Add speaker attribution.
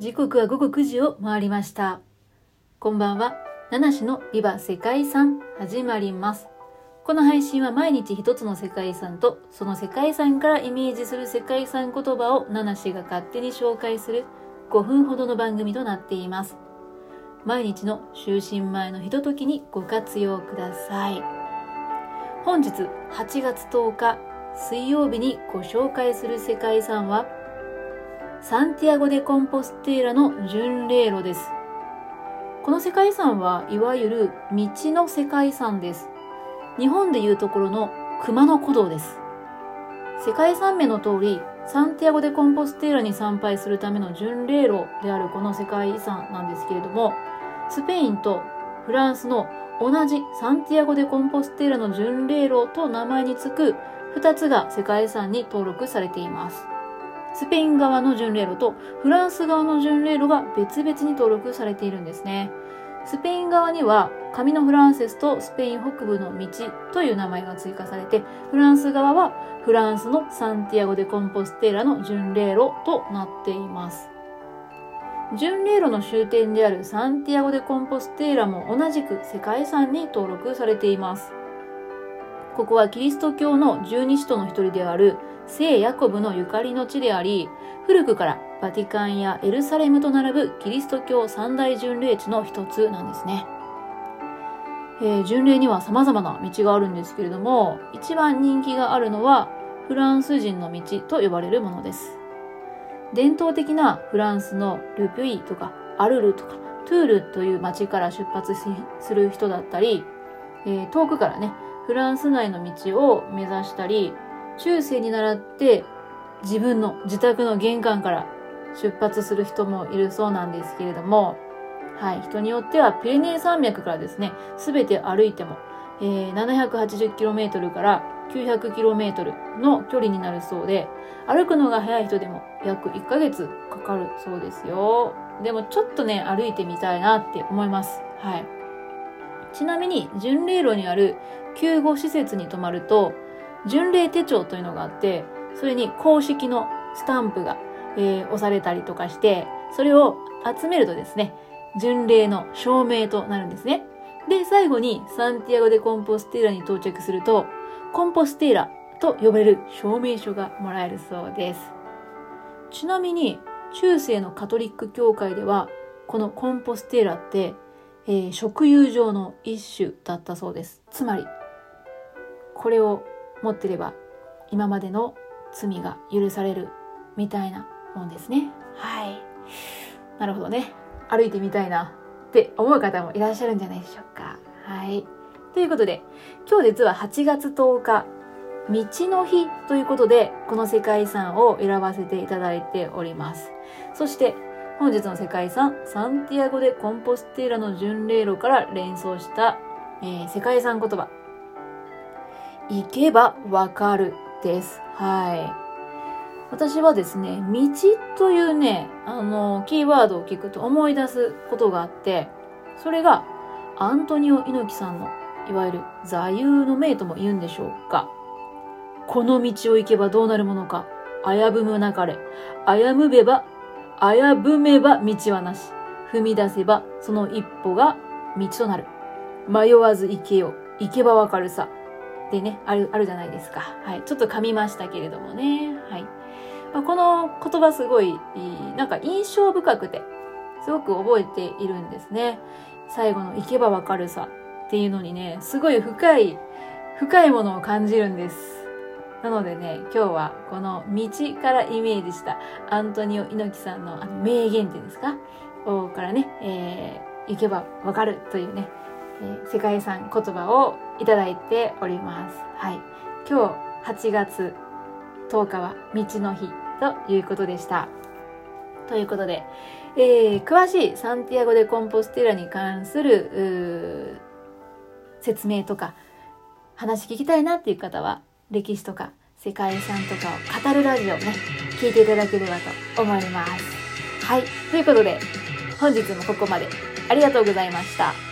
Speaker 1: 時刻は午後9時を回りました。こんばんは。七種のリバ世界遺産始まります。この配信は毎日一つの世界遺産とその世界遺産からイメージする世界遺産言葉を七種が勝手に紹介する5分ほどの番組となっています。毎日の就寝前のひとときにご活用ください。本日8月10日水曜日にご紹介する世界遺産はサンティアゴ・デ・コンポステーラの巡礼路です。この世界遺産はいわゆる道の世界遺産です。日本でいうところの熊野古道です。世界遺産名の通り、サンティアゴ・デ・コンポステーラに参拝するための巡礼路であるこの世界遺産なんですけれども、スペインとフランスの同じサンティアゴ・デ・コンポステーラの巡礼路と名前につく2つが世界遺産に登録されています。スペイン側の巡礼路とフランス側の巡礼路が別々に登録されているんですね。スペイン側には紙のフランセスとスペイン北部の道という名前が追加されて、フランス側はフランスのサンティアゴ・デ・コンポステーラの巡礼路となっています。巡礼路の終点であるサンティアゴ・デ・コンポステーラも同じく世界遺産に登録されています。ここはキリスト教の十二使徒の一人である聖ヤコブのゆかりの地であり、古くからバティカンやエルサレムと並ぶキリスト教三大巡礼地の一つなんですね。えー巡礼には様々な道があるんですけれども、一番人気があるのはフランス人の道と呼ばれるものです。伝統的なフランスのルピュイとかアルルとかトゥールという町から出発する人だったり、えー遠くからね、フランス内の道を目指したり、中世に習って自分の自宅の玄関から出発する人もいるそうなんですけれども、はい、人によってはピレネー山脈からですね、すべて歩いても、えー 780km から 900km の距離になるそうで、歩くのが早い人でも約1ヶ月かかるそうですよ。でもちょっとね、歩いてみたいなって思います。はい。ちなみに、巡礼路にある救護施設に泊まると、巡礼手帳というのがあって、それに公式のスタンプが、えー押されたりとかして、それを集めるとですね、巡礼の証明となるんですね。で、最後にサンティアゴ・デ・コンポステーラに到着すると、コンポステーラと呼ばれる証明書がもらえるそうです。ちなみに、中世のカトリック教会では、このコンポステーラって、えー食用上の一種だったそうです。つまり、これを持ってれば、今までの罪が許されるみたいなもんですね。はい。なるほどね。歩いてみたいなって思う方もいらっしゃるんじゃないでしょうか。はい。ということで、今日実は8月10日、道の日ということで、この世界遺産を選ばせていただいております。そして、本日の世界遺産、サンティアゴ・でコンポステーラの巡礼路から連想した、えー世界遺産言葉。行けばわかるです。はい。私はですね、道というね、あの、キーワードを聞くと思い出すことがあって、それが、アントニオ猪木さんの、いわゆる座右の銘とも言うんでしょうか。この道を行けばどうなるものか。危ぶむなかれ。危ぶべば、危ぶめば道はなし。踏み出せば、その一歩が道となる。迷わず行けよ。行けばわかるさ。でね、ある、あるじゃないですか。はい。ちょっと噛みましたけれどもね。はい。まあ、この言葉すごい、なんか印象深くて、すごく覚えているんですね。最後の行けばわかるさっていうのにね、すごい深い、深いものを感じるんです。なのでね、今日はこの道からイメージしたアントニオ猪木さんのあの名言っていうんですか？をからね、えー、行けばわかるというね、世界遺産言葉をいただいております。はい。今日8月10日は道の日ということでした。ということで、えー詳しいサンティアゴ・でコンポステラに関する説明とか話聞きたいなっていう方は歴史とか世界遺産とかを語るラジオをね聞いていただければと思います。はい。ということで本日もここまでありがとうございました。